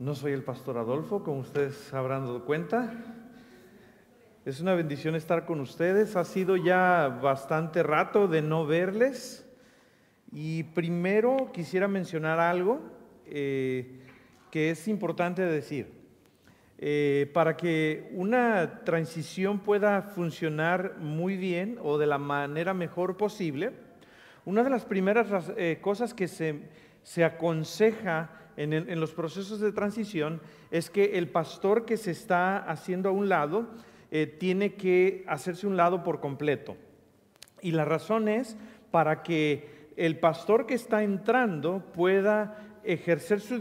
No soy el pastor Adolfo, como ustedes habrán dado cuenta. Es una bendición estar con ustedes. Ha sido ya bastante rato de no verles. Y primero quisiera mencionar algo eh, que es importante decir. Eh, para que una transición pueda funcionar muy bien o de la manera mejor posible, una de las primeras eh, cosas que se, se aconseja en, los procesos de transición es que el pastor que se está haciendo a un lado eh, tiene que hacerse un lado por completo. Y la razón es para que el pastor que está entrando pueda ejercer su,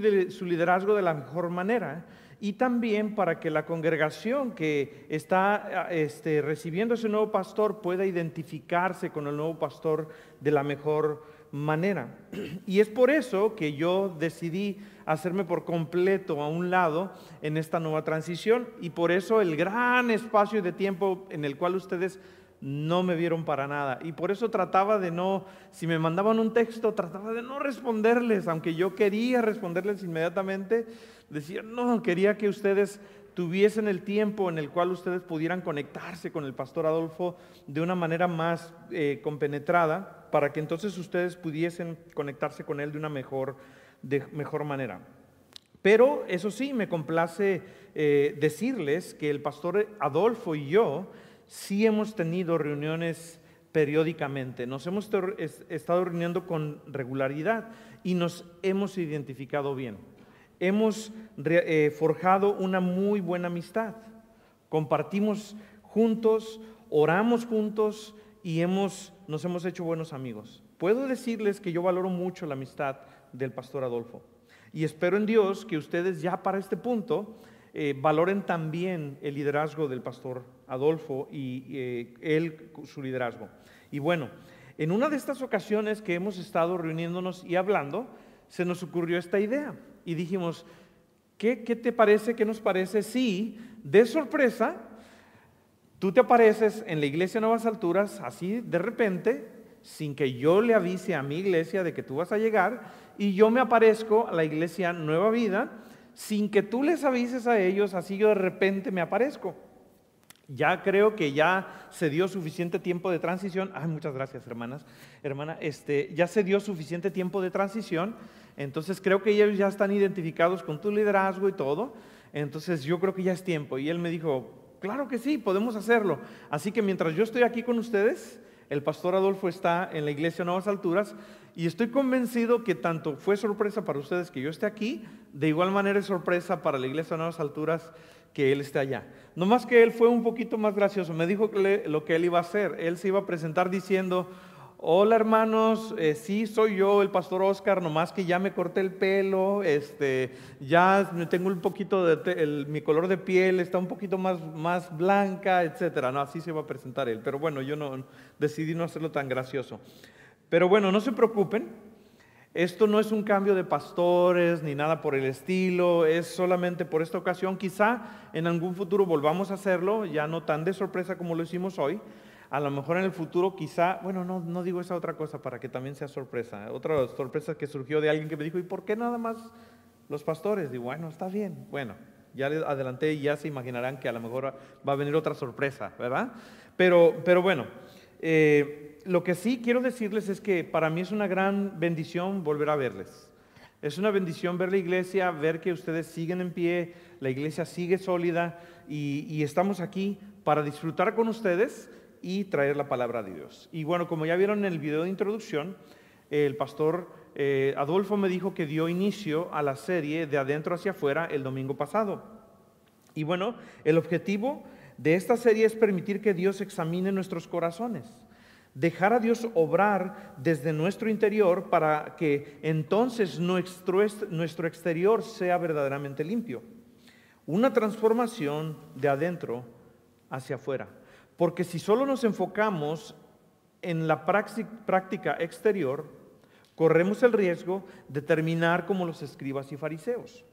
liderazgo de la mejor manera y también para que la congregación que está este, recibiendo ese nuevo pastor pueda identificarse con el nuevo pastor de la mejor manera. Y es por eso que yo decidí hacerme por completo a un lado en esta nueva transición y por eso el gran espacio de tiempo en el cual ustedes no me vieron para nada. Y por eso trataba de no, si me mandaban un texto, trataba de no responderles, aunque yo quería responderles inmediatamente, decía, no, quería que ustedes tuviesen el tiempo en el cual ustedes pudieran conectarse con el pastor Adolfo de una manera más eh, compenetrada, para que entonces ustedes pudiesen conectarse con él de una mejor, de mejor manera. Pero eso sí, me complace eh, decirles que el pastor Adolfo y yo sí hemos tenido reuniones periódicamente, nos hemos estado reuniendo con regularidad y nos hemos identificado bien hemos eh, forjado una muy buena amistad. Compartimos juntos, oramos juntos y hemos, nos hemos hecho buenos amigos. Puedo decirles que yo valoro mucho la amistad del pastor Adolfo y espero en Dios que ustedes ya para este punto eh, valoren también el liderazgo del pastor Adolfo y eh, él su liderazgo. Y bueno, en una de estas ocasiones que hemos estado reuniéndonos y hablando, se nos ocurrió esta idea y dijimos, ¿qué, te parece, qué nos parece si de sorpresa tú te apareces en la iglesia Nuevas Alturas así de repente, sin que yo le avise a mi iglesia de que tú vas a llegar, y yo me aparezco a la iglesia Nueva Vida, sin que tú les avises a ellos, así yo de repente me aparezco. Ya creo que ya se dio suficiente tiempo de transición. Ay, muchas gracias, hermanas. Hermana, este, ya se dio suficiente tiempo de transición entonces creo que ellos ya están identificados con tu liderazgo y todo. Entonces yo creo que ya es tiempo. Y él me dijo, claro que sí, podemos hacerlo. Así que mientras yo estoy aquí con ustedes, el pastor Adolfo está en la iglesia Nuevas Alturas y estoy convencido que tanto fue sorpresa para ustedes que yo esté aquí, de igual manera es sorpresa para la iglesia Nuevas Alturas que él esté allá. No más que él fue un poquito más gracioso, me dijo lo que él iba a hacer. Él se iba a presentar diciendo, Hola hermanos, eh, sí soy yo, el pastor Oscar, nomás que ya me corté el pelo, este, ya tengo un poquito de, mi color de piel está un poquito más, más blanca, etcétera. No, así se va a presentar él. Pero bueno, yo no decidí no hacerlo tan gracioso. Pero bueno, no se preocupen. Esto no es un cambio de pastores ni nada por el estilo, es solamente por esta ocasión. Quizá en algún futuro volvamos a hacerlo, ya no tan de sorpresa como lo hicimos hoy a lo mejor en el futuro quizá, bueno, no, no digo esa otra cosa para que también sea sorpresa. Otra sorpresa que surgió de alguien que me dijo, ¿y por qué nada más los pastores? Digo, bueno, está bien. Bueno, ya le adelanté y ya se imaginarán que a lo mejor va a venir otra sorpresa, ¿verdad? Pero, pero bueno, eh, lo que sí quiero decirles es que para mí es una gran bendición volver a verles. Es una bendición ver la iglesia, ver que ustedes siguen en pie, la iglesia sigue sólida y estamos aquí para disfrutar con ustedes y traer la palabra de Dios. Y bueno, como ya vieron en el video de introducción, el pastor eh, Adolfo me dijo que dio inicio a la serie de adentro hacia afuera el domingo pasado. Y bueno, el objetivo de esta serie es permitir que Dios examine nuestros corazones, dejar a Dios obrar desde nuestro interior para que entonces nuestro, nuestro exterior sea verdaderamente limpio. Una transformación de adentro hacia afuera. Porque si solo nos enfocamos en la práctica exterior, corremos el riesgo de terminar como los escribas y fariseos.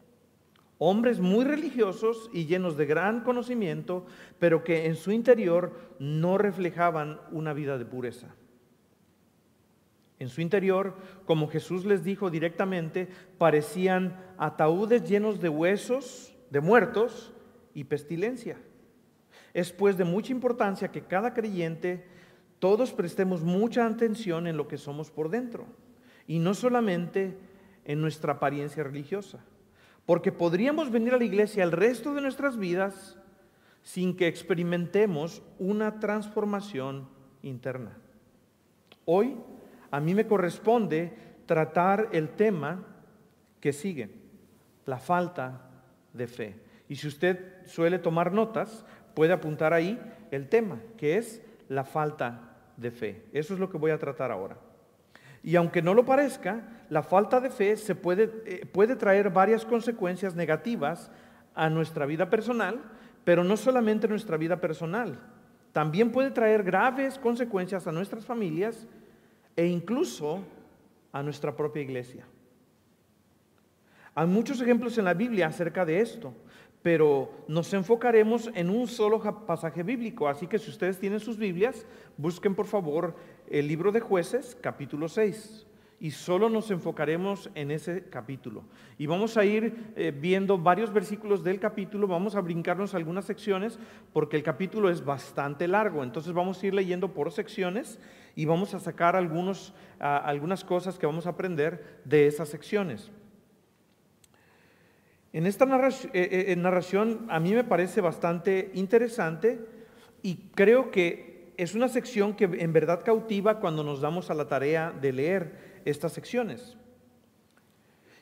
Hombres muy religiosos y llenos de gran conocimiento, pero que en su interior no reflejaban una vida de pureza. En su interior, como Jesús les dijo directamente, parecían ataúdes llenos de huesos, de muertos y pestilencia. Es pues de mucha importancia que cada creyente, todos prestemos mucha atención en lo que somos por dentro y no solamente en nuestra apariencia religiosa. Porque podríamos venir a la iglesia el resto de nuestras vidas sin que experimentemos una transformación interna. Hoy a mí me corresponde tratar el tema que sigue, la falta de fe. Y si usted suele tomar notas, puede apuntar ahí el tema, que es la falta de fe. Eso es lo que voy a tratar ahora. Y aunque no lo parezca, la falta de fe se puede, eh, puede traer varias consecuencias negativas a nuestra vida personal, pero no solamente a nuestra vida personal. También puede traer graves consecuencias a nuestras familias e incluso a nuestra propia iglesia. Hay muchos ejemplos en la Biblia acerca de esto, pero nos enfocaremos en un solo pasaje bíblico. Así que si ustedes tienen sus Biblias, busquen por favor el libro de jueces, capítulo 6. Y solo nos enfocaremos en ese capítulo. Y vamos a ir eh, viendo varios versículos del capítulo, vamos a brincarnos algunas secciones, porque el capítulo es bastante largo. Entonces vamos a ir leyendo por secciones y vamos a sacar algunos, algunas cosas que vamos a aprender de esas secciones. En esta narración, eh, eh, narración a mí me parece bastante interesante y creo que es una sección que en verdad cautiva cuando nos damos a la tarea de leer estas secciones.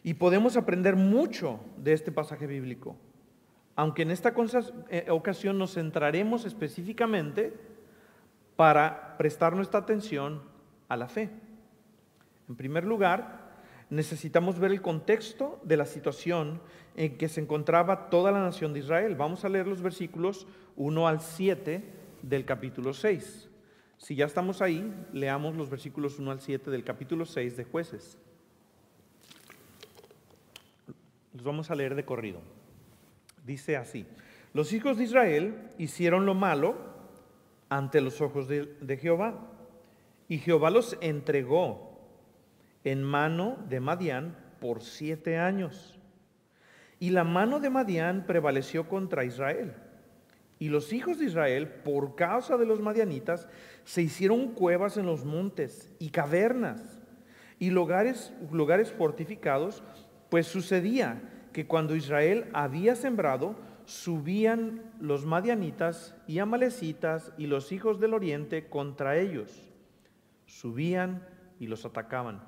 Y podemos aprender mucho de este pasaje bíblico, aunque en esta eh, ocasión nos centraremos específicamente para prestar nuestra atención a la fe. En primer lugar, necesitamos ver el contexto de la situación en que se encontraba toda la nación de Israel. Vamos a leer los versículos 1 al 7 del capítulo 6. Si ya estamos ahí, leamos los versículos 1 al 7 del capítulo 6 de jueces. Los vamos a leer de corrido. Dice así, los hijos de Israel hicieron lo malo ante los ojos de, Jehová. Y Jehová los entregó en mano de Madián por siete años. Y la mano de Madián prevaleció contra Israel. Y los hijos de Israel, por causa de los madianitas, se hicieron cuevas en los montes y cavernas y lugares, lugares fortificados, pues sucedía que cuando Israel había sembrado, subían los madianitas y amalecitas y los hijos del oriente contra ellos. Subían y los atacaban.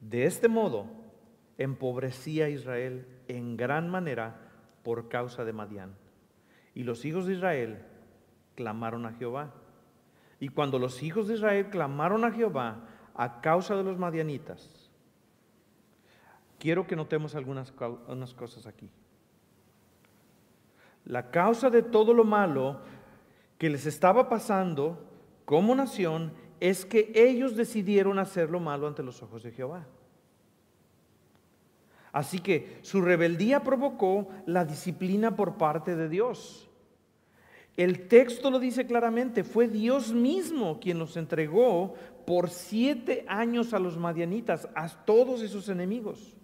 De este modo, empobrecía Israel en gran manera por causa de Madián. Y los hijos de Israel clamaron a Jehová. Y cuando los hijos de Israel clamaron a Jehová a causa de los madianitas, quiero que notemos algunas unas cosas aquí. La causa de todo lo malo que les estaba pasando como nación es que ellos decidieron hacer lo malo ante los ojos de Jehová. Así que su rebeldía provocó la disciplina por parte de Dios. El texto lo dice claramente, fue Dios mismo quien los entregó por siete años a los madianitas, a todos esos enemigos.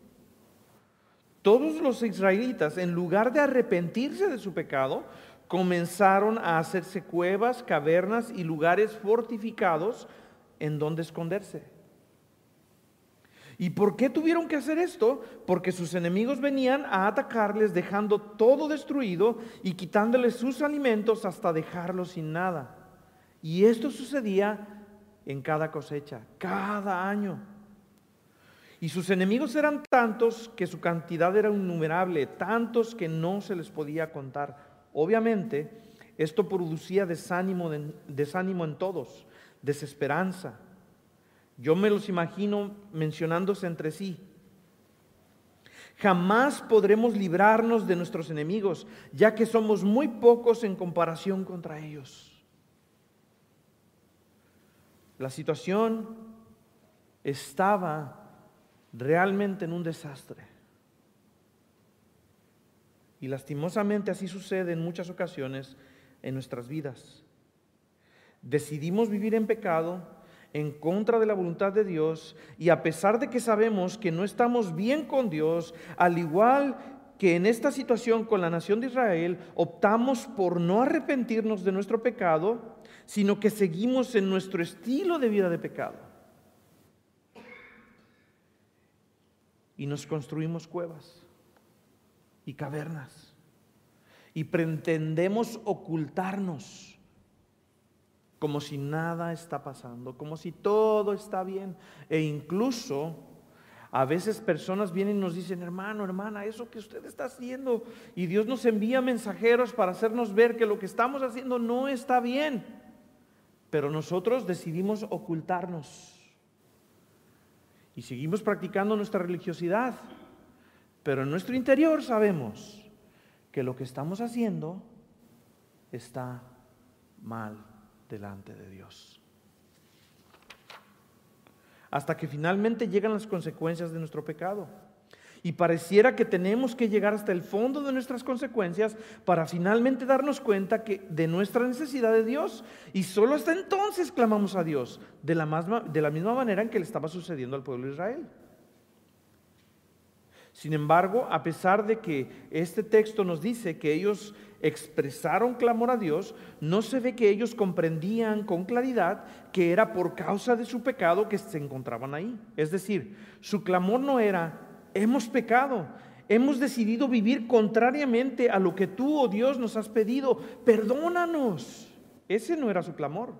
Todos los israelitas, en lugar de arrepentirse de su pecado, comenzaron a hacerse cuevas, cavernas y lugares fortificados en donde esconderse. ¿Y por qué tuvieron que hacer esto? Porque sus enemigos venían a atacarles dejando todo destruido y quitándoles sus alimentos hasta dejarlos sin nada. Y esto sucedía en cada cosecha, cada año. Y sus enemigos eran tantos que su cantidad era innumerable, tantos que no se les podía contar. Obviamente, esto producía desánimo, desánimo en todos, desesperanza. Yo me los imagino mencionándose entre sí. Jamás podremos librarnos de nuestros enemigos, ya que somos muy pocos en comparación contra ellos. La situación estaba realmente en un desastre. Y lastimosamente así sucede en muchas ocasiones en nuestras vidas. Decidimos vivir en pecado, en contra de la voluntad de Dios, y a pesar de que sabemos que no estamos bien con Dios, al igual que en esta situación con la nación de Israel, optamos por no arrepentirnos de nuestro pecado, sino que seguimos en nuestro estilo de vida de pecado. Y nos construimos cuevas y cavernas y pretendemos ocultarnos como si nada está pasando, como si todo está bien. E incluso a veces personas vienen y nos dicen, hermano, hermana, eso que usted está haciendo, y Dios nos envía mensajeros para hacernos ver que lo que estamos haciendo no está bien. Pero nosotros decidimos ocultarnos y seguimos practicando nuestra religiosidad. Pero en nuestro interior sabemos que lo que estamos haciendo está mal delante de Dios. Hasta que finalmente llegan las consecuencias de nuestro pecado. Y pareciera que tenemos que llegar hasta el fondo de nuestras consecuencias para finalmente darnos cuenta que de nuestra necesidad de Dios. Y solo hasta entonces clamamos a Dios, de la, de la misma manera en que le estaba sucediendo al pueblo de Israel. Sin embargo, a pesar de que este texto nos dice que ellos expresaron clamor a Dios, no se ve que ellos comprendían con claridad que era por causa de su pecado que se encontraban ahí. Es decir, su clamor no era hemos pecado, hemos decidido vivir contrariamente a lo que tú, oh Dios, nos has pedido, perdónanos. Ese no era su clamor.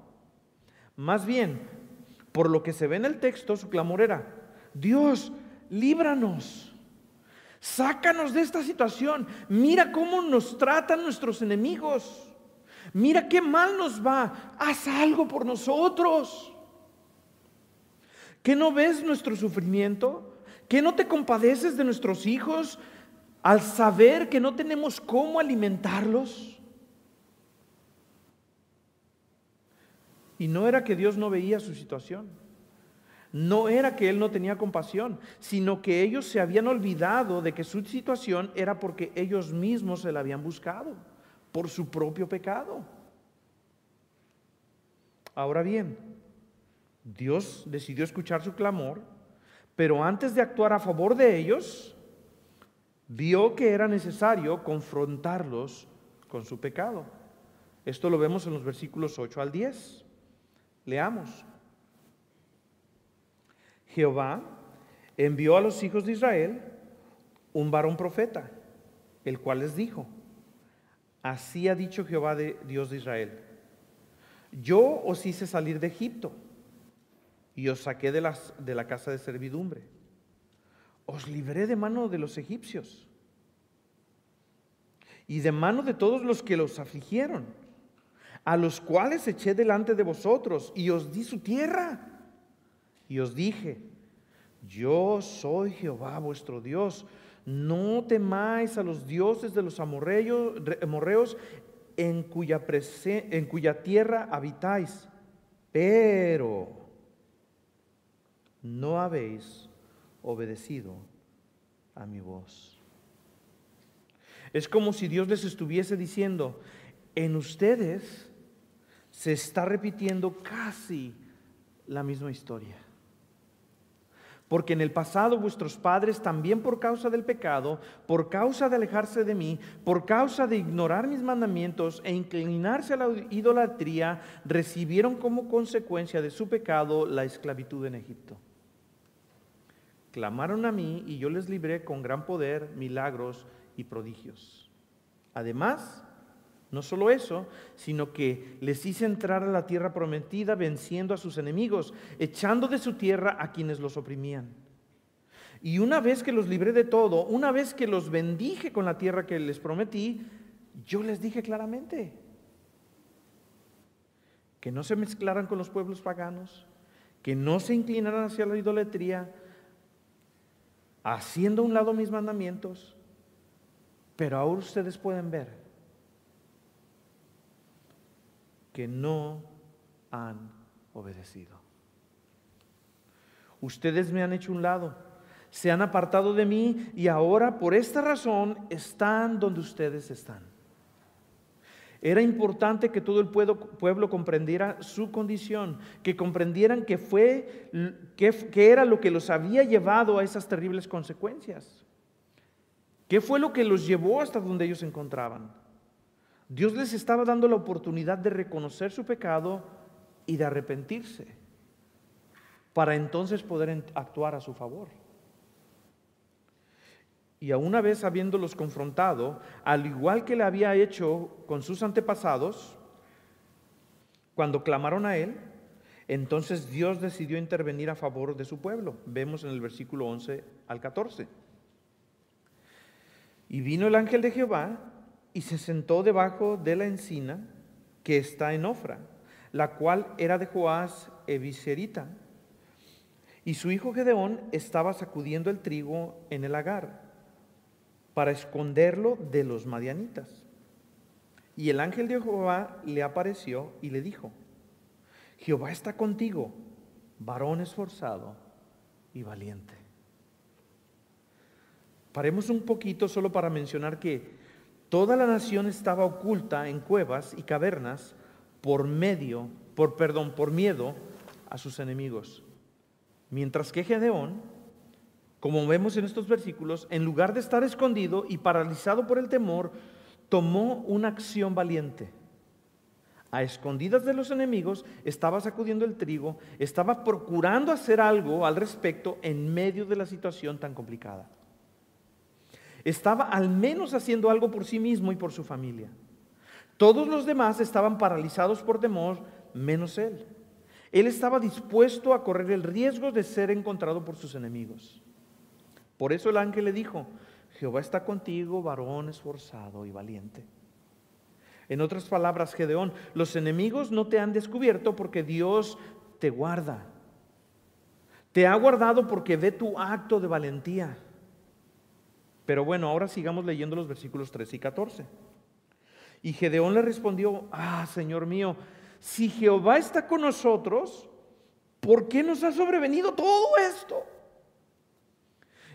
Más bien, por lo que se ve en el texto, su clamor era, Dios, líbranos. Sácanos de esta situación. Mira cómo nos tratan nuestros enemigos. Mira qué mal nos va. Haz algo por nosotros. ¿Qué no ves nuestro sufrimiento? ¿Que no te compadeces de nuestros hijos al saber que no tenemos cómo alimentarlos? Y no era que Dios no veía su situación. No era que Él no tenía compasión, sino que ellos se habían olvidado de que su situación era porque ellos mismos se la habían buscado, por su propio pecado. Ahora bien, Dios decidió escuchar su clamor pero antes de actuar a favor de ellos, vio que era necesario confrontarlos con su pecado. Esto lo vemos en los versículos 8 al 10. Leamos. Jehová envió a los hijos de Israel un varón profeta, el cual les dijo, así ha dicho Jehová Dios de Israel, yo os hice salir de Egipto y os saqué de la casa de servidumbre. Os libré de mano de los egipcios y de mano de todos los que los afligieron, a los cuales eché delante de vosotros y os di su tierra. Y os dije, yo soy Jehová vuestro Dios. No temáis a los dioses de los amorreos en cuya, en cuya tierra habitáis. Pero no habéis obedecido a mi voz. Es como si Dios les estuviese diciendo, en ustedes se está repitiendo casi la misma historia. Porque en el pasado vuestros padres, también por causa del pecado, por causa de alejarse de mí, por causa de ignorar mis mandamientos e inclinarse a la idolatría, recibieron como consecuencia de su pecado la esclavitud en Egipto clamaron a mí y yo les libré con gran poder, milagros y prodigios. Además, no solo eso, sino que les hice entrar a la tierra prometida venciendo a sus enemigos, echando de su tierra a quienes los oprimían. Y una vez que los libré de todo, una vez que los bendije con la tierra que les prometí, yo les dije claramente que no se mezclaran con los pueblos paganos, que no se inclinaran hacia la idolatría, haciendo a un lado mis mandamientos, pero ahora ustedes pueden ver que no han obedecido. Ustedes me han hecho un lado, se han apartado de mí y ahora por esta razón están donde ustedes están. Era importante que todo el pueblo, comprendiera su condición, que comprendieran que fue que era lo que los había llevado a esas terribles consecuencias. ¿Qué fue lo que los llevó hasta donde ellos se encontraban? Dios les estaba dando la oportunidad de reconocer su pecado y de arrepentirse, para entonces poder actuar a su favor. Y a una vez habiéndolos confrontado, al igual que le había hecho con sus antepasados, cuando clamaron a él, entonces Dios decidió intervenir a favor de su pueblo. Vemos en el versículo 11 al 14. Y vino el ángel de Jehová y se sentó debajo de la encina que está en Ofra la cual era de Joás Eviserita. Y su hijo Gedeón estaba sacudiendo el trigo en el agar para esconderlo de los madianitas. Y el ángel de Jehová le apareció y le dijo, Jehová está contigo, varón esforzado y valiente. Paremos un poquito solo para mencionar que toda la nación estaba oculta en cuevas y cavernas por medio, por perdón, por miedo a sus enemigos. Mientras que Gedeón, como vemos en estos versículos, en lugar de estar escondido y paralizado por el temor, tomó una acción valiente. A escondidas de los enemigos, estaba sacudiendo el trigo, estaba procurando hacer algo al respecto en medio de la situación tan complicada. Estaba al menos haciendo algo por sí mismo y por su familia. Todos los demás estaban paralizados por temor, menos él. Él estaba dispuesto a correr el riesgo de ser encontrado por sus enemigos. Por eso el ángel le dijo, Jehová está contigo, varón esforzado y valiente. En otras palabras, Gedeón, los enemigos no te han descubierto porque Dios te guarda. Te ha guardado porque ve tu acto de valentía. Pero bueno, ahora sigamos leyendo los versículos 13 y 14. Y Gedeón le respondió, ah, Señor mío, si Jehová está con nosotros, ¿por qué nos ha sobrevenido todo esto?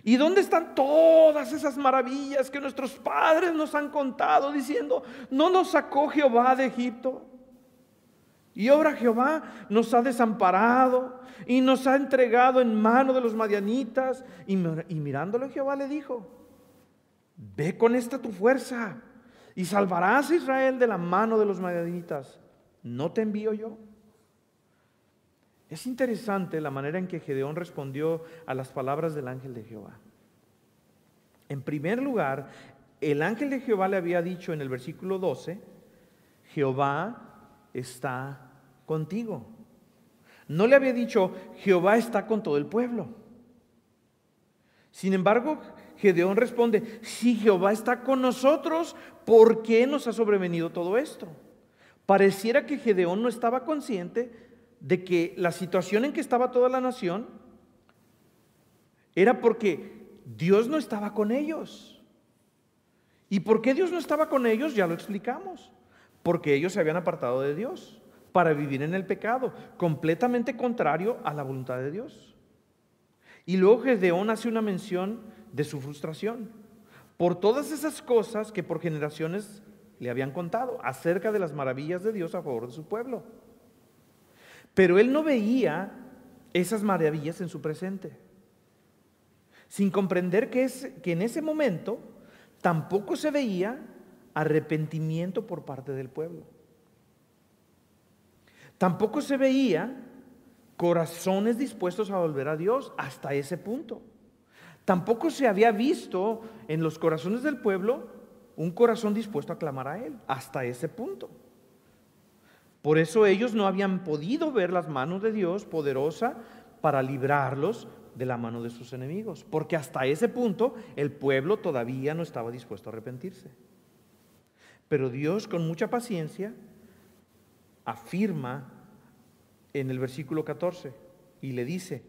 ¿Y dónde están todas esas maravillas que nuestros padres nos han contado diciendo, no nos sacó Jehová de Egipto? Y ahora Jehová nos ha desamparado y nos ha entregado en mano de los madianitas. Y, y mirándolo Jehová le dijo, ve con esta tu fuerza y salvarás a Israel de la mano de los madianitas. ¿No te envío yo? Es interesante la manera en que Gedeón respondió a las palabras del ángel de Jehová. En primer lugar, el ángel de Jehová le había dicho en el versículo 12, Jehová está contigo. No le había dicho, Jehová está con todo el pueblo. Sin embargo, Gedeón responde, si Jehová está con nosotros, ¿por qué nos ha sobrevenido todo esto? Pareciera que Gedeón no estaba consciente de que la situación en que estaba toda la nación era porque Dios no estaba con ellos. ¿Y por qué Dios no estaba con ellos? Ya lo explicamos. Porque ellos se habían apartado de Dios para vivir en el pecado, completamente contrario a la voluntad de Dios. Y luego Gedeón hace una mención de su frustración por todas esas cosas que por generaciones le habían contado acerca de las maravillas de Dios a favor de su pueblo. Pero él no veía esas maravillas en su presente, sin comprender que, es, que en ese momento tampoco se veía arrepentimiento por parte del pueblo. Tampoco se veía corazones dispuestos a volver a Dios hasta ese punto. Tampoco se había visto en los corazones del pueblo un corazón dispuesto a clamar a Él, hasta ese punto. Por eso ellos no habían podido ver las manos de Dios poderosa para librarlos de la mano de sus enemigos, porque hasta ese punto el pueblo todavía no estaba dispuesto a arrepentirse. Pero Dios con mucha paciencia afirma en el versículo 14, y le dice,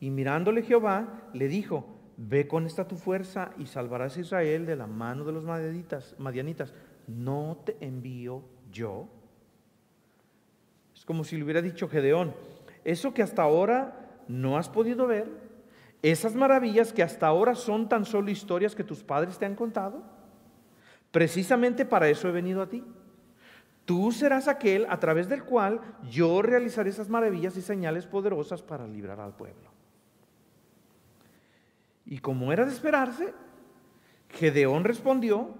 y mirándole Jehová, le dijo, ve con esta tu fuerza y salvarás a Israel de la mano de los madianitas. ¿No te envío yo? Es como si le hubiera dicho Gedeón, eso que hasta ahora no has podido ver, esas maravillas que hasta ahora son tan solo historias que tus padres te han contado, precisamente para eso he venido a ti. Tú serás aquel a través del cual yo realizaré esas maravillas y señales poderosas para librar al pueblo. Y como era de esperarse, Gedeón respondió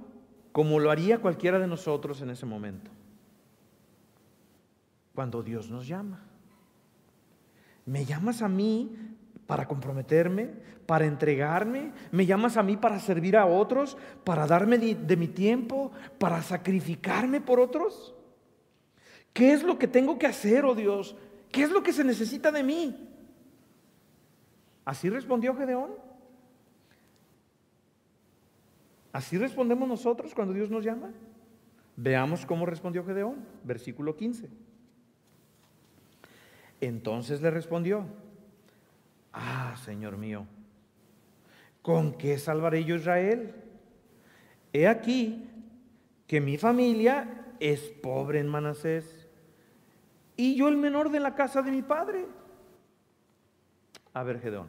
como lo haría cualquiera de nosotros en ese momento. Cuando Dios nos llama. ¿Me llamas a mí para comprometerme, para entregarme? ¿Me llamas a mí para servir a otros, para darme de, mi tiempo, para sacrificarme por otros? ¿Qué es lo que tengo que hacer, oh Dios? ¿Qué es lo que se necesita de mí? Así respondió Gedeón. Así respondemos nosotros cuando Dios nos llama. Veamos cómo respondió Gedeón, versículo 15. Entonces le respondió, ah, Señor mío, ¿con qué salvaré yo Israel? He aquí que mi familia es pobre en Manasés y yo el menor de la casa de mi padre. A ver, Gedeón,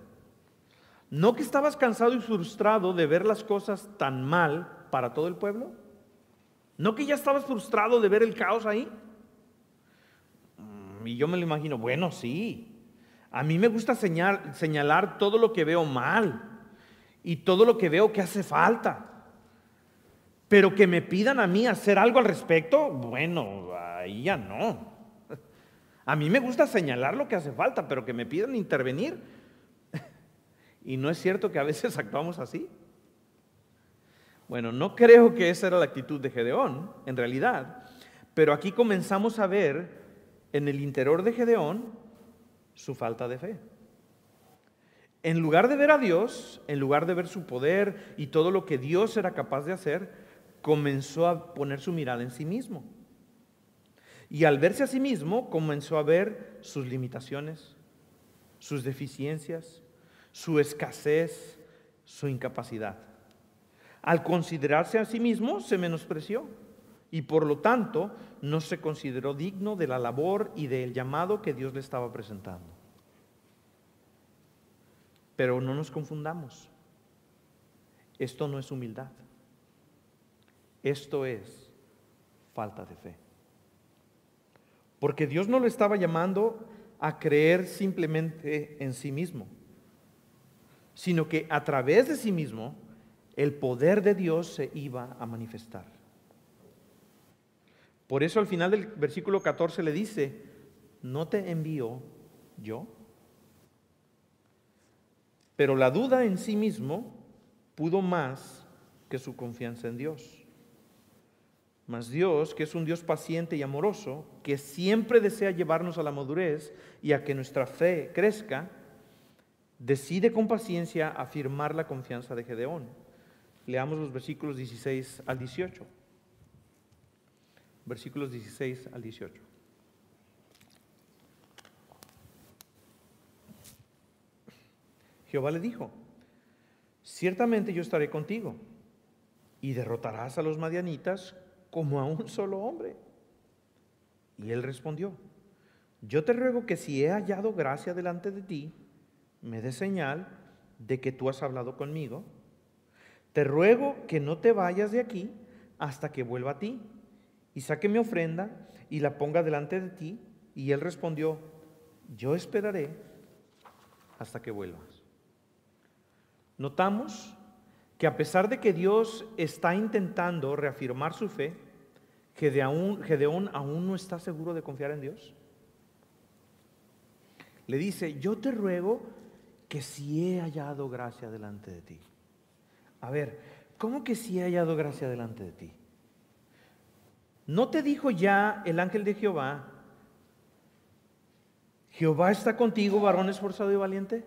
¿no que estabas cansado y frustrado de ver las cosas tan mal para todo el pueblo? ¿No que ya estabas frustrado de ver el caos ahí? Y yo me lo imagino, bueno, sí. A mí me gusta señalar todo lo que veo mal y todo lo que veo que hace falta. Pero que me pidan a mí hacer algo al respecto, bueno, ahí ya no. A mí me gusta señalar lo que hace falta, pero que me pidan intervenir. Y no es cierto que a veces actuamos así. Bueno, no creo que esa era la actitud de Gedeón, en realidad, pero aquí comenzamos a ver en el interior de Gedeón su falta de fe. En lugar de ver a Dios, en lugar de ver su poder y todo lo que Dios era capaz de hacer, comenzó a poner su mirada en sí mismo. Y al verse a sí mismo, comenzó a ver sus limitaciones, sus deficiencias, su escasez, su incapacidad. Al considerarse a sí mismo, se menospreció y por lo tanto no se consideró digno de la labor y del llamado que Dios le estaba presentando. Pero no nos confundamos. Esto no es humildad. Esto es falta de fe. Porque Dios no lo estaba llamando a creer simplemente en sí mismo, sino que a través de sí mismo el poder de Dios se iba a manifestar. Por eso al final del versículo 14 le dice, ¿no te envío yo? Pero la duda en sí mismo pudo más que su confianza en Dios. Mas Dios, que es un Dios paciente y amoroso, que siempre desea llevarnos a la madurez y a que nuestra fe crezca, decide con paciencia afirmar la confianza de Gedeón. Leamos los versículos 16 al 18 versículos 16 al 18. Jehová le dijo, ciertamente yo estaré contigo y derrotarás a los madianitas como a un solo hombre. Y él respondió, yo te ruego que si he hallado gracia delante de ti, me dé señal de que tú has hablado conmigo. Te ruego que no te vayas de aquí hasta que vuelva a ti y saque mi ofrenda y la ponga delante de ti. Y él respondió, yo esperaré hasta que vuelvas. Notamos que a pesar de que Dios está intentando reafirmar su fe, Gedeón, aún no está seguro de confiar en Dios. Le dice, yo te ruego que si he hallado gracia delante de ti. A ver, ¿cómo que si he hallado gracia delante de ti? ¿No te dijo ya el ángel de Jehová, Jehová está contigo, varón esforzado y valiente?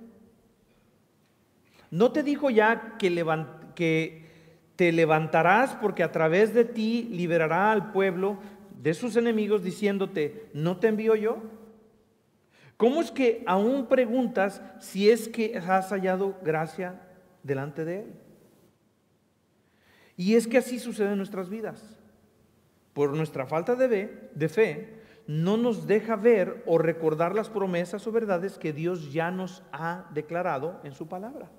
¿No te dijo ya que, te levantarás porque a través de ti liberará al pueblo de sus enemigos diciéndote, ¿no te envío yo? ¿Cómo es que aún preguntas si es que has hallado gracia delante de Él? Y es que así sucede en nuestras vidas. Por nuestra falta de, de fe, no nos deja ver o recordar las promesas o verdades que Dios ya nos ha declarado en su palabra.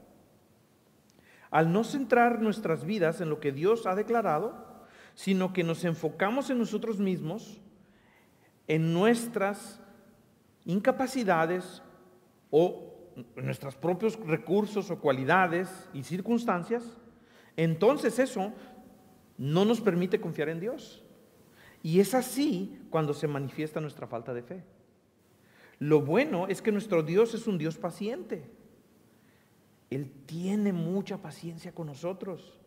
Al no centrar nuestras vidas en lo que Dios ha declarado, sino que nos enfocamos en nosotros mismos, en nuestras incapacidades o nuestros propios recursos o cualidades y circunstancias, entonces eso no nos permite confiar en Dios. Y es así cuando se manifiesta nuestra falta de fe. Lo bueno es que nuestro Dios es un Dios paciente. Él tiene mucha paciencia con nosotros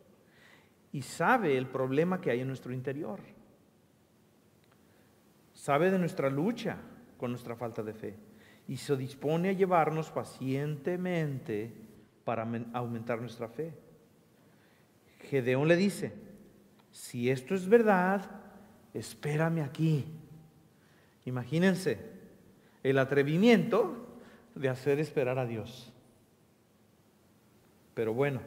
y sabe el problema que hay en nuestro interior. Sabe de nuestra lucha con nuestra falta de fe y se dispone a llevarnos pacientemente para aumentar nuestra fe. Gedeón le dice, si esto es verdad, espérame aquí. Imagínense el atrevimiento de hacer esperar a Dios. Pero bueno,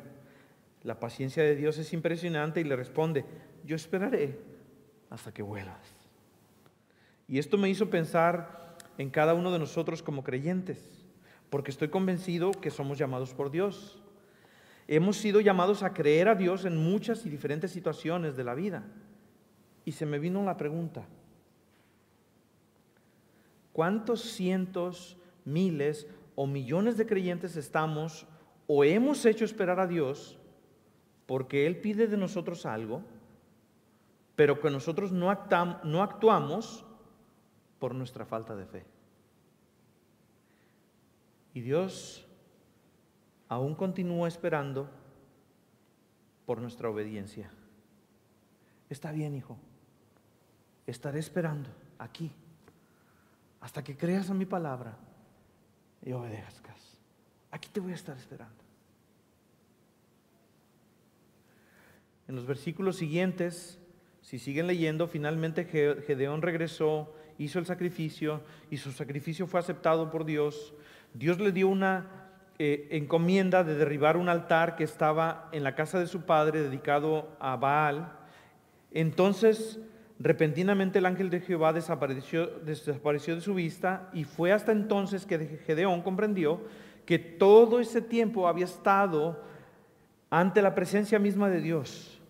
la paciencia de Dios es impresionante y le responde, yo esperaré hasta que vuelvas. Y esto me hizo pensar en cada uno de nosotros como creyentes, porque estoy convencido que somos llamados por Dios. Hemos sido llamados a creer a Dios en muchas y diferentes situaciones de la vida. Y se me vino la pregunta, ¿cuántos cientos, miles o millones de creyentes estamos o hemos hecho esperar a Dios porque Él pide de nosotros algo, pero que nosotros no, actuamos por nuestra falta de fe. Y Dios aún continúa esperando por nuestra obediencia. Está bien, hijo. Estaré esperando aquí hasta que creas a mi palabra y obedezcas. Aquí te voy a estar esperando. En los versículos siguientes, si siguen leyendo, finalmente Gedeón regresó, hizo el sacrificio y su sacrificio fue aceptado por Dios. Dios le dio una eh, encomienda de derribar un altar que estaba en la casa de su padre dedicado a Baal. Entonces, repentinamente el ángel de Jehová desapareció, desapareció de su vista y fue hasta entonces que Gedeón comprendió que todo ese tiempo había estado ante la presencia misma de Dios.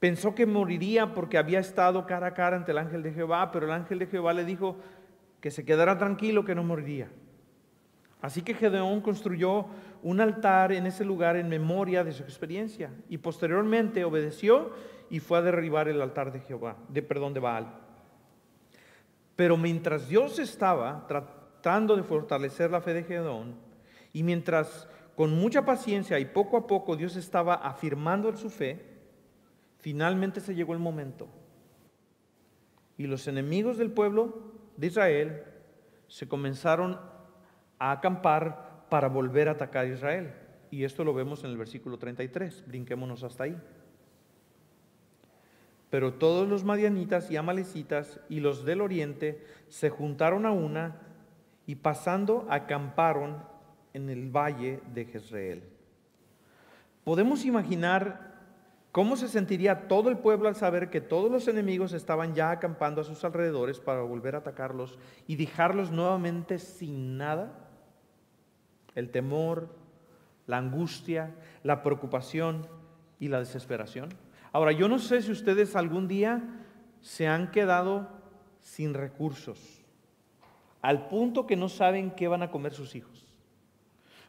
Pensó que moriría porque había estado cara a cara ante el ángel de Jehová, pero el ángel de Jehová le dijo que se quedara tranquilo, que no moriría. Así que Gedeón construyó un altar en ese lugar en memoria de su experiencia y posteriormente obedeció y fue a derribar el altar de Jehová, de perdón de Baal. Pero mientras Dios estaba tratando de fortalecer la fe de Gedeón y mientras con mucha paciencia y poco a poco Dios estaba afirmando su fe, Finalmente se llegó el momento. Y los enemigos del pueblo de Israel se comenzaron a acampar para volver a atacar a Israel. Y esto lo vemos en el versículo 33. Brinquémonos hasta ahí. Pero todos los madianitas y amalecitas y los del oriente se juntaron a una y pasando acamparon en el valle de Jezreel. Podemos imaginar ¿Cómo se sentiría todo el pueblo al saber que todos los enemigos estaban ya acampando a sus alrededores para volver a atacarlos y dejarlos nuevamente sin nada? El temor, la angustia, la preocupación y la desesperación. Ahora, yo no sé si ustedes algún día se han quedado sin recursos, al punto que no saben qué van a comer sus hijos.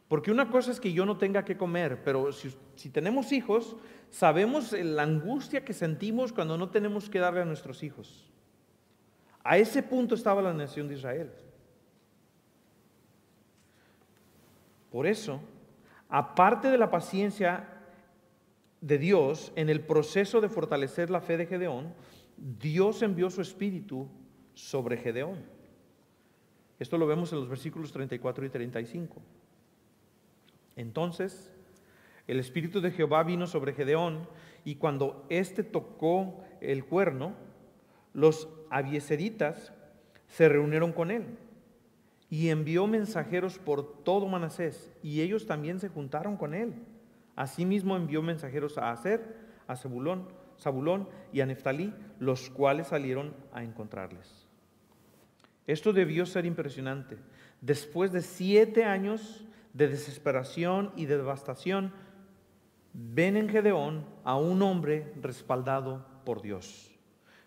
Porque una cosa es que yo no tenga que comer, pero si, tenemos hijos, sabemos la angustia que sentimos cuando no tenemos que darle a nuestros hijos. A ese punto estaba la nación de Israel. Por eso, aparte de la paciencia de Dios en el proceso de fortalecer la fe de Gedeón, Dios envió su espíritu sobre Gedeón. Esto lo vemos en los versículos 34 y 35. Entonces el Espíritu de Jehová vino sobre Gedeón y cuando éste tocó el cuerno, los abieseritas se reunieron con él. Y envió mensajeros por todo Manasés, y ellos también se juntaron con él. Asimismo envió mensajeros a Aser, a Zebulón, Zabulón y a Neftalí, los cuales salieron a encontrarles. Esto debió ser impresionante. Después de siete años de desesperación y de devastación, ven en Gedeón a un hombre respaldado por Dios.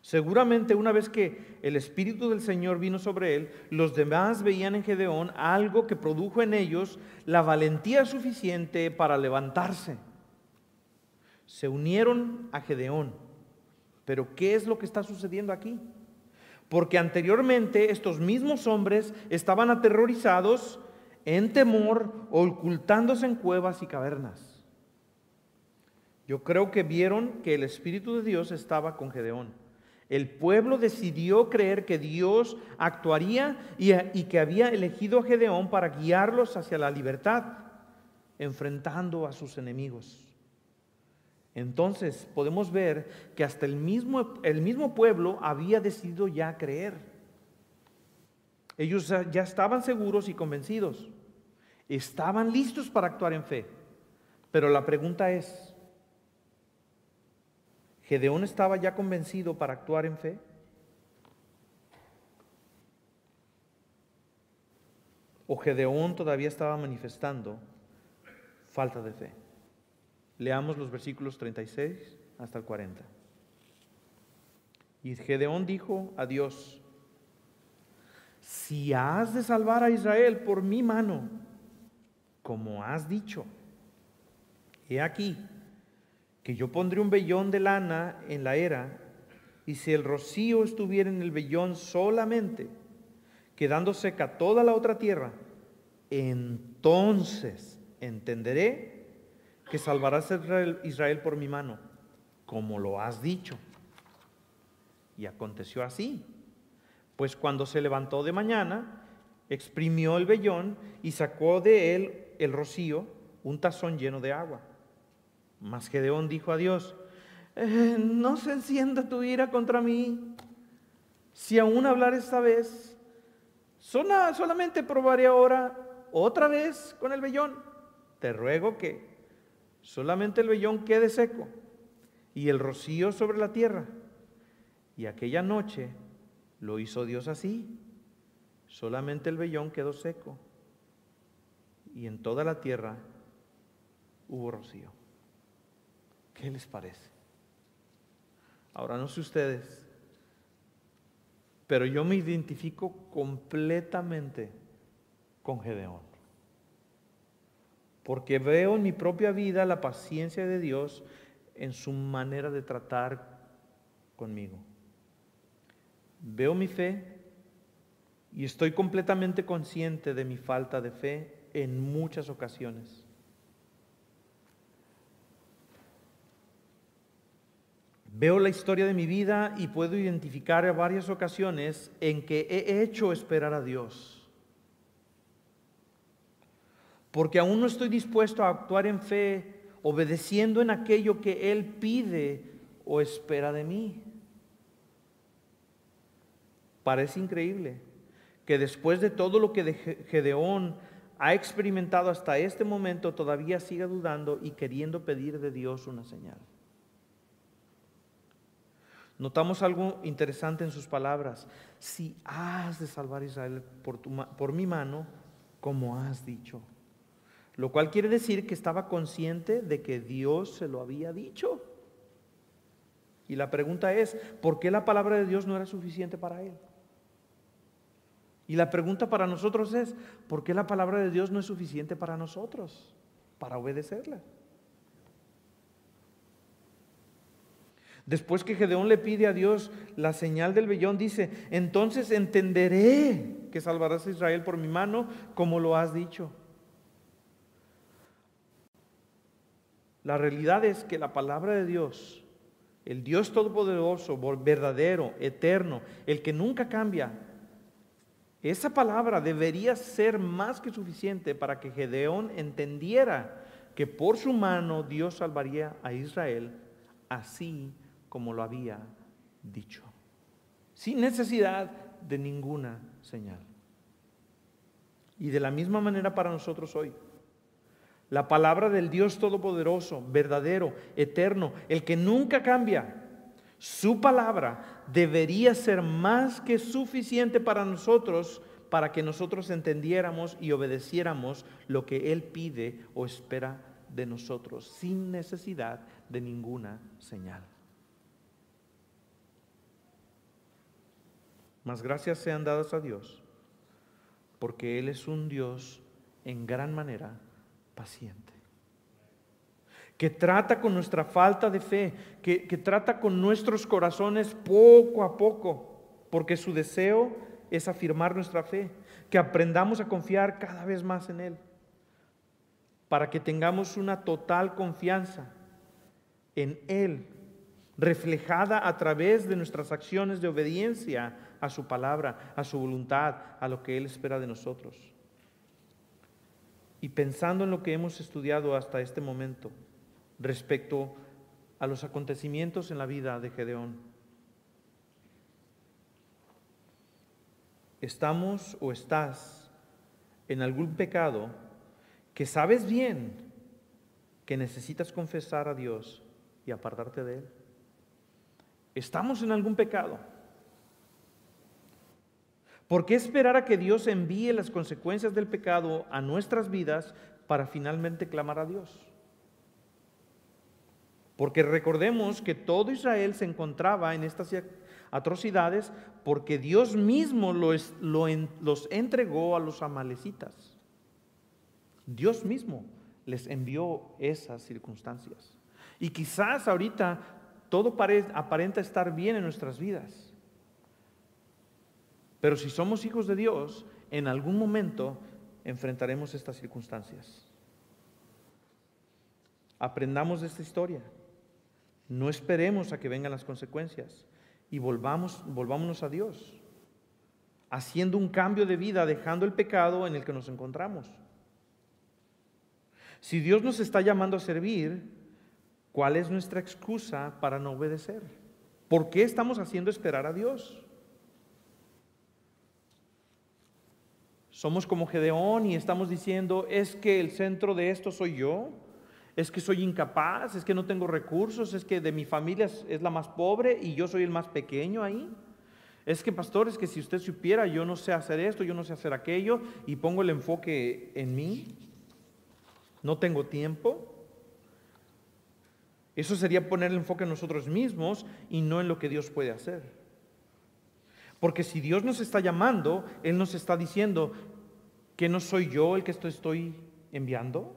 Seguramente una vez que el Espíritu del Señor vino sobre él, los demás veían en Gedeón algo que produjo en ellos la valentía suficiente para levantarse. Se unieron a Gedeón. Pero ¿qué es lo que está sucediendo aquí? Porque anteriormente estos mismos hombres estaban aterrorizados, en temor, ocultándose en cuevas y cavernas. Yo creo que vieron que el Espíritu de Dios estaba con Gedeón. El pueblo decidió creer que Dios actuaría y, que había elegido a Gedeón para guiarlos hacia la libertad, enfrentando a sus enemigos. Entonces podemos ver que hasta el mismo, el mismo pueblo había decidido ya creer. Ellos ya estaban seguros y convencidos. Estaban listos para actuar en fe. Pero la pregunta es, ¿Gedeón estaba ya convencido para actuar en fe? ¿O Gedeón todavía estaba manifestando falta de fe? Leamos los versículos 36 hasta el 40. Y Gedeón dijo a Dios, si has de salvar a Israel por mi mano, como has dicho, he aquí, que yo pondré un vellón de lana en la era, y si el rocío estuviera en el vellón solamente, quedando seca toda la otra tierra, entonces entenderé que salvarás a Israel, por mi mano, como lo has dicho. Y aconteció así, pues cuando se levantó de mañana, exprimió el vellón y sacó de él el rocío, un tazón lleno de agua mas Gedeón dijo a Dios, eh, no se encienda tu ira contra mí. Si aún hablar esta vez, solamente probaré ahora otra vez con el vellón. Te ruego que solamente el vellón quede seco y el rocío sobre la tierra. Y aquella noche lo hizo Dios así. Solamente el vellón quedó seco y en toda la tierra hubo rocío. ¿Qué les parece? Ahora no sé ustedes, pero yo me identifico completamente con Gedeón. Porque veo en mi propia vida la paciencia de Dios en su manera de tratar conmigo. Veo mi fe y estoy completamente consciente de mi falta de fe en muchas ocasiones. Veo la historia de mi vida y puedo identificar varias ocasiones en que he hecho esperar a Dios. Porque aún no estoy dispuesto a actuar en fe, obedeciendo en aquello que Él pide o espera de mí. Parece increíble que después de todo lo que Gedeón ha experimentado hasta este momento, todavía siga dudando y queriendo pedir de Dios una señal. Notamos algo interesante en sus palabras. Si has de salvar a Israel por, por mi mano, como has dicho. Lo cual quiere decir que estaba consciente de que Dios se lo había dicho. Y la pregunta es, ¿por qué la palabra de Dios no era suficiente para él? Y la pregunta para nosotros es, ¿por qué la palabra de Dios no es suficiente para nosotros, para obedecerla? Después que Gedeón le pide a Dios la señal del vellón, dice, entonces entenderé que salvarás a Israel por mi mano, como lo has dicho. La realidad es que la palabra de Dios, el Dios todopoderoso, verdadero, eterno, el que nunca cambia, esa palabra debería ser más que suficiente para que Gedeón entendiera que por su mano Dios salvaría a Israel así como lo había dicho, sin necesidad de ninguna señal. Y de la misma manera para nosotros hoy. La palabra del Dios Todopoderoso, verdadero, eterno, el que nunca cambia, su palabra debería ser más que suficiente para nosotros para que nosotros entendiéramos y obedeciéramos lo que Él pide o espera de nosotros, sin necesidad de ninguna señal. Mas gracias sean dadas a Dios, porque Él es un Dios en gran manera paciente, que trata con nuestra falta de fe, que, que trata con nuestros corazones poco a poco, porque su deseo es afirmar nuestra fe, que aprendamos a confiar cada vez más en Él, para que tengamos una total confianza en Él, reflejada a través de nuestras acciones de obediencia a su palabra, a su voluntad, a lo que Él espera de nosotros. Y pensando en lo que hemos estudiado hasta este momento respecto a los acontecimientos en la vida de Gedeón, estamos o estás en algún pecado que sabes bien que necesitas confesar a Dios y apartarte de Él. Estamos en algún pecado. ¿Por qué esperar a que Dios envíe las consecuencias del pecado a nuestras vidas para finalmente clamar a Dios? Porque recordemos que todo Israel se encontraba en esta atrocidades porque Dios mismo los, los entregó a los amalecitas. Dios mismo les envió esas circunstancias. Y quizás ahorita todo aparenta estar bien en nuestras vidas. Pero si somos hijos de Dios, en algún momento enfrentaremos estas circunstancias. Aprendamos de esta historia. No esperemos a que vengan las consecuencias y volvamos, volvámonos a Dios, haciendo un cambio de vida, dejando el pecado en el que nos encontramos. Si Dios nos está llamando a servir, ¿cuál es nuestra excusa para no obedecer? ¿Por qué estamos haciendo esperar a Dios? Somos como Gedeón y estamos diciendo, es que el centro de esto soy yo es que soy incapaz, es que no tengo recursos, es que de mi familia es, la más pobre y yo soy el más pequeño ahí. Es que, pastor, es que si usted supiera, yo no sé hacer esto, yo no sé hacer aquello, y pongo el enfoque en mí, no tengo tiempo. Eso sería poner el enfoque en nosotros mismos y no en lo que Dios puede hacer. Porque si Dios nos está llamando, Él nos está diciendo que no soy yo el que estoy enviando.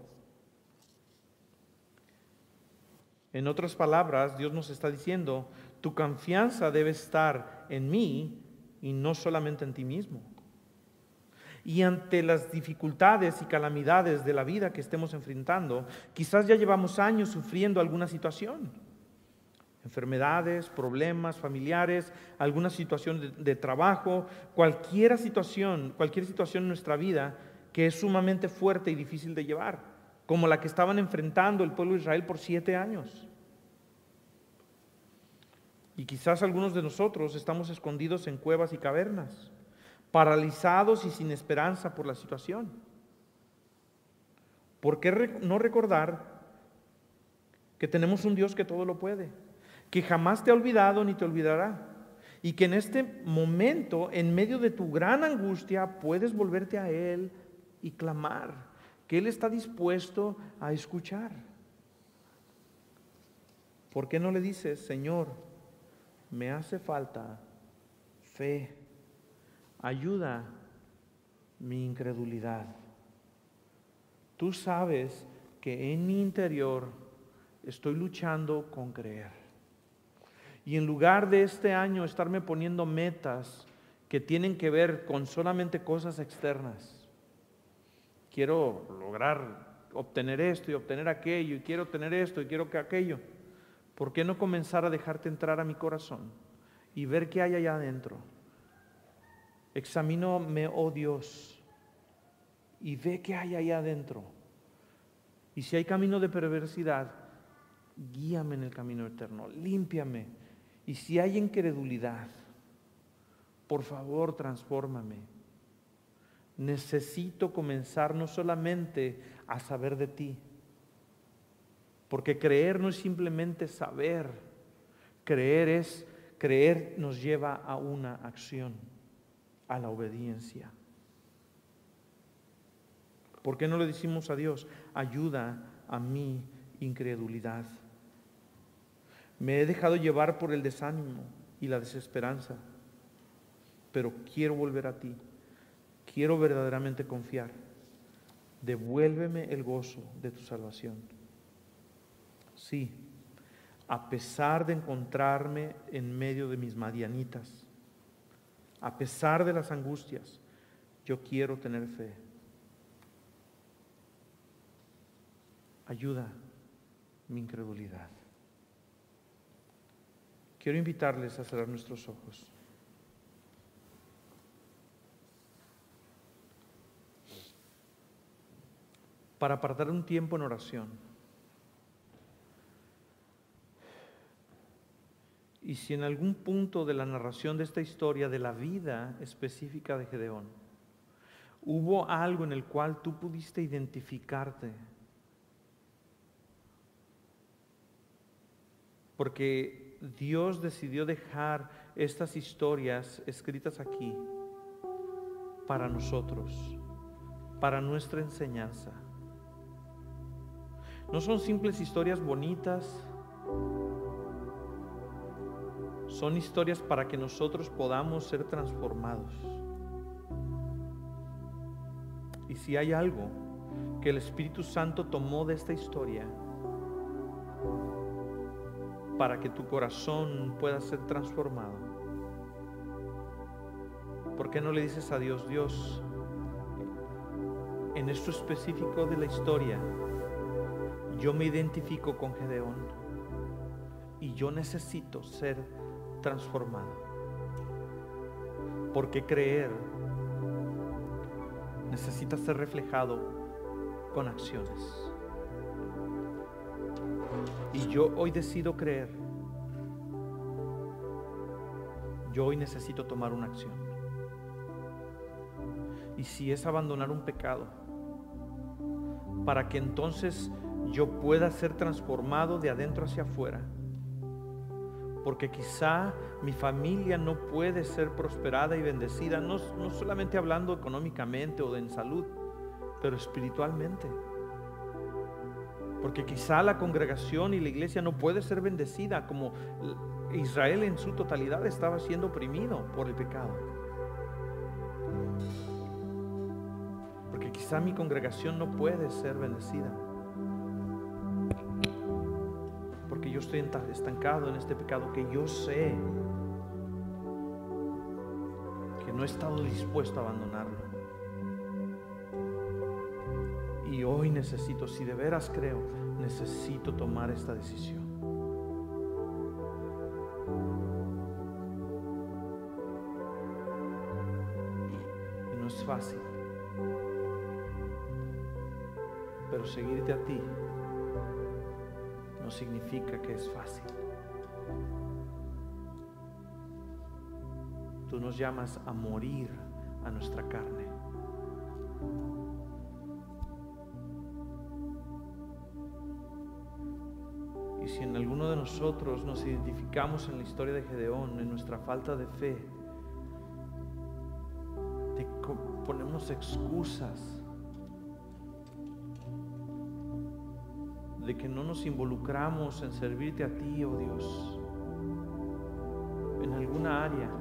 En otras palabras, Dios nos está diciendo, tu confianza debe estar en mí y no solamente en ti mismo. Y ante las dificultades y calamidades de la vida que estemos enfrentando, quizás ya llevamos años sufriendo alguna situación. Enfermedades, problemas familiares, alguna situación de, trabajo, cualquier situación, cualquier situación en nuestra vida que es sumamente fuerte y difícil de llevar como la que estaban enfrentando el pueblo de Israel por siete años. Y quizás algunos de nosotros estamos escondidos en cuevas y cavernas, paralizados y sin esperanza por la situación. ¿Por qué no recordar que tenemos un Dios que todo lo puede, que jamás te ha olvidado ni te olvidará? Y que en este momento, en medio de tu gran angustia, puedes volverte a Él y clamar que Él está dispuesto a escuchar. ¿Por qué no le dices, Señor, me hace falta fe, ayuda mi incredulidad? Tú sabes que en mi interior estoy luchando con creer. Y en lugar de este año estarme poniendo metas que tienen que ver con solamente cosas externas, quiero lograr obtener esto y obtener aquello, y quiero tener esto y quiero que aquello. ¿Por qué no comenzar a dejarte entrar a mi corazón y ver qué hay allá adentro? Examíname, oh Dios, y ve qué hay allá adentro. Y si hay camino de perversidad, guíame en el camino eterno, límpiame. Y si hay incredulidad, por favor, transfórmame. necesito comenzar no solamente a saber de ti, porque creer no es simplemente saber, creer es, creer nos lleva a una acción, a la obediencia. ¿Por qué no le decimos a Dios, ayuda a mi incredulidad? Me he dejado llevar por el desánimo y la desesperanza, pero quiero volver a ti, quiero verdaderamente confiar. Devuélveme el gozo de tu salvación. Sí, a pesar de encontrarme en medio de mis madianitas, a pesar de las angustias, yo quiero tener fe. Ayuda mi incredulidad. Quiero invitarles a cerrar nuestros ojos. Para apartar un tiempo en oración. Y si en algún punto de la narración de esta historia, de la vida específica de Gedeón, hubo algo en el cual tú pudiste identificarte, porque Dios decidió dejar estas historias escritas aquí para nosotros, para nuestra enseñanza. No son simples historias bonitas, son historias para que nosotros podamos ser transformados. Y si hay algo que el Espíritu Santo tomó de esta historia, para que tu corazón pueda ser transformado. ¿Por qué no le dices a Dios, Dios, en esto específico de la historia, yo me identifico con Gedeón y yo necesito ser transformado? Porque creer necesita ser reflejado con acciones. Y yo hoy decido creer. Yo hoy necesito tomar una acción. Y si es abandonar un pecado, para que entonces yo pueda ser transformado de adentro hacia afuera. Porque quizá mi familia no puede ser prosperada y bendecida, no, no solamente hablando económicamente o en salud, pero espiritualmente. Porque quizá la congregación y la iglesia no puede ser bendecida como Israel en su totalidad estaba siendo oprimido por el pecado. Porque quizá mi congregación no puede ser bendecida. Porque yo estoy estancado en este pecado que yo sé que no he estado dispuesto a abandonarlo. Y hoy necesito, si de veras creo, necesito tomar esta decisión. Y no es fácil. Pero seguirte a ti no significa que es fácil. Tú nos llamas a morir a nuestra carne. Nosotros nos identificamos en la historia de Gedeón, en nuestra falta de fe, te ponemos excusas de que no nos involucramos en servirte a ti, oh Dios, en alguna área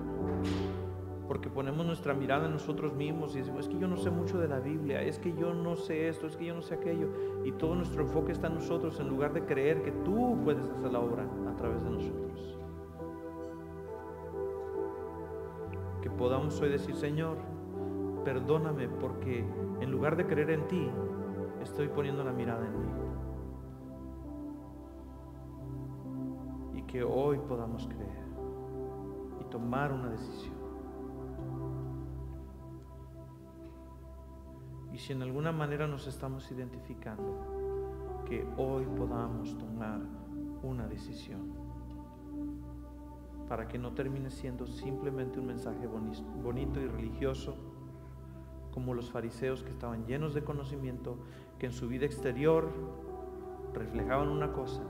porque ponemos nuestra mirada en nosotros mismos y decimos, es que yo no sé mucho de la Biblia, es que yo no sé esto, es que yo no sé aquello, y todo nuestro enfoque está en nosotros en lugar de creer que tú puedes hacer la obra a través de nosotros. Que podamos hoy decir, Señor, perdóname porque en lugar de creer en ti, estoy poniendo la mirada en mí. Y que hoy podamos creer y tomar una decisión. Y si en alguna manera nos estamos identificando, que hoy podamos tomar una decisión para que no termine siendo simplemente un mensaje bonito y religioso como los fariseos que estaban llenos de conocimiento, que en su vida exterior reflejaban una cosa,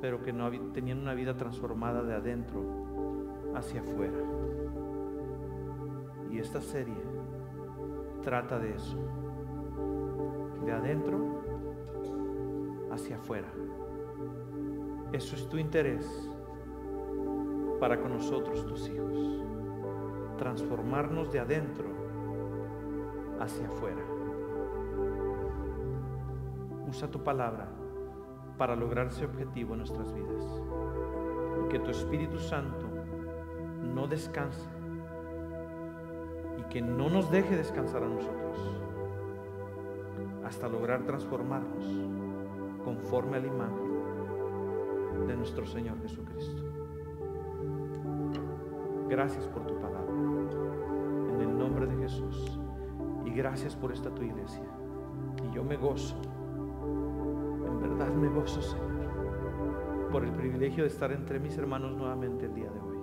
pero que no tenían una vida transformada de adentro hacia afuera. Y esta serie trata de eso, de adentro hacia afuera. Eso es tu interés para con nosotros, tus hijos. Transformarnos de adentro hacia afuera. Usa tu palabra para lograr ese objetivo en nuestras vidas. Y que tu Espíritu Santo no descanse que no nos deje descansar a nosotros hasta lograr transformarnos conforme a la imagen de nuestro Señor Jesucristo. Gracias por tu palabra. En el nombre de Jesús. Y gracias por esta tu iglesia. Y yo me gozo. En verdad me gozo, Señor. Por el privilegio de estar entre mis hermanos nuevamente el día de